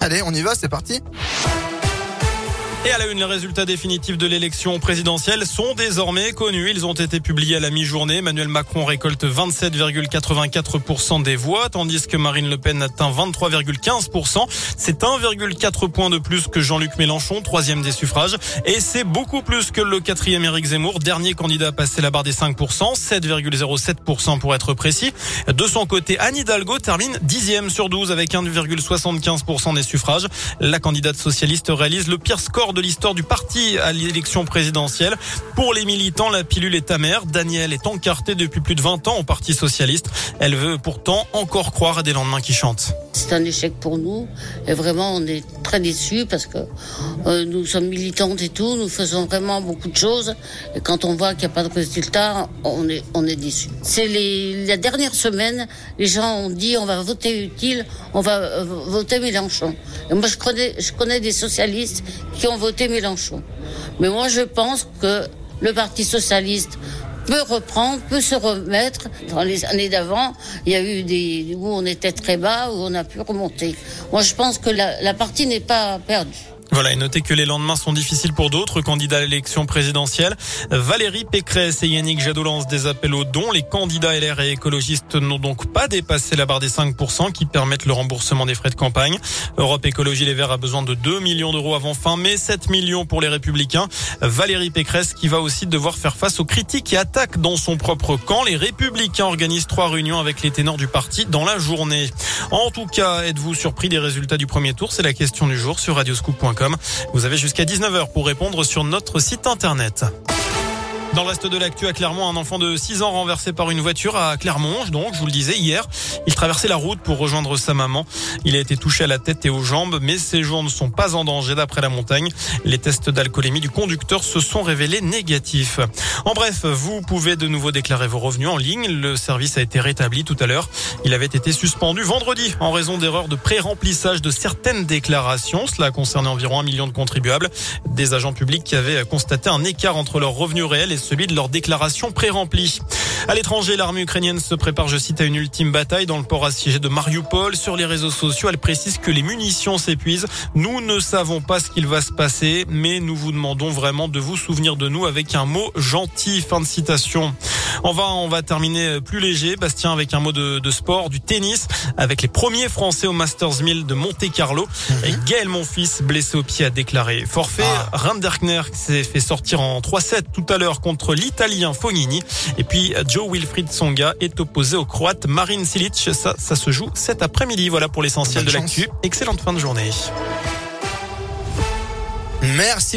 Allez, on y va, c'est parti. Et à la une, les résultats définitifs de l'élection présidentielle sont désormais connus. Ils ont été publiés à la mi-journée. Emmanuel Macron récolte 27,84% des voix, tandis que Marine Le Pen atteint 23,15%. C'est 1,4 point de plus que Jean-Luc Mélenchon, troisième des suffrages. Et c'est beaucoup plus que le quatrième Éric Zemmour, dernier candidat à passer la barre des 5%, 7,07% pour être précis. De son côté, Anne Hidalgo termine dixième sur 12 avec 1,75% des suffrages. La candidate socialiste réalise le pire score de l'histoire du parti à l'élection présidentielle. Pour les militants, la pilule est amère. Daniel est encarté depuis plus de 20 ans au Parti socialiste. Elle veut pourtant encore croire à des lendemains qui chantent. C'est un échec pour nous et vraiment on est très déçus parce que euh, nous sommes militantes et tout, nous faisons vraiment beaucoup de choses et quand on voit qu'il n'y a pas de résultat, on est on est déçus. C'est la dernière semaine, les gens ont dit on va voter utile, on va euh, voter Mélenchon. Et moi je connais je connais des socialistes qui ont voté Mélenchon. Mais moi je pense que le Parti socialiste peut reprendre, peut se remettre. Dans les années d'avant, il y a eu des où on était très bas, où on a pu remonter. Moi, je pense que la, partie n'est pas perdue. Voilà, et notez que les lendemains sont difficiles pour d'autres candidats à l'élection présidentielle. Valérie Pécresse et Yannick Jadot lancent des appels aux dons. Les candidats LR et écologistes n'ont donc pas dépassé la barre des 5% qui permettent le remboursement des frais de campagne. Europe Écologie Les Verts a besoin de 2 millions d'euros avant fin mai, 7 millions pour les Républicains. Valérie Pécresse qui va aussi devoir faire face aux critiques et attaques dans son propre camp. Les Républicains organisent trois réunions avec les ténors du parti dans la journée. En tout cas, êtes-vous surpris des résultats du premier tour? C'est la question du jour sur radioscoop.com. Vous avez jusqu'à 19h pour répondre sur notre site internet. Dans le reste de l'actu à Clermont, un enfant de 6 ans renversé par une voiture à Clermont. Donc, je vous le disais hier, il traversait la route pour rejoindre sa maman. Il a été touché à la tête et aux jambes, mais ses jours ne sont pas en danger d'après la montagne. Les tests d'alcoolémie du conducteur se sont révélés négatifs. En bref, vous pouvez de nouveau déclarer vos revenus en ligne. Le service a été rétabli tout à l'heure. Il avait été suspendu vendredi en raison d'erreurs de pré-remplissage de certaines déclarations. Cela concernait environ un million de contribuables. Des agents publics qui avaient constaté un écart entre leurs revenus réels et celui de leur déclaration pré-remplie. À l'étranger, l'armée ukrainienne se prépare, je cite, à une ultime bataille dans le port assiégé de Mariupol. Sur les réseaux sociaux, elle précise que les munitions s'épuisent. Nous ne savons pas ce qu'il va se passer, mais nous vous demandons vraiment de vous souvenir de nous avec un mot gentil. Fin de citation. On va, on va terminer plus léger, Bastien, avec un mot de, de sport, du tennis, avec les premiers Français au Masters 1000 de Monte Carlo. Et Gaël Monfils, blessé au pied, a déclaré forfait. Ah. S'est fait sortir en 3-7 tout à l'heure contre l'Italien Fognini. Et puis Joe Wilfried Songa est opposé au Croate Marin Silic. Ça, ça se joue cet après-midi. Voilà pour l'essentiel de l'actu. Excellente fin de journée. Merci.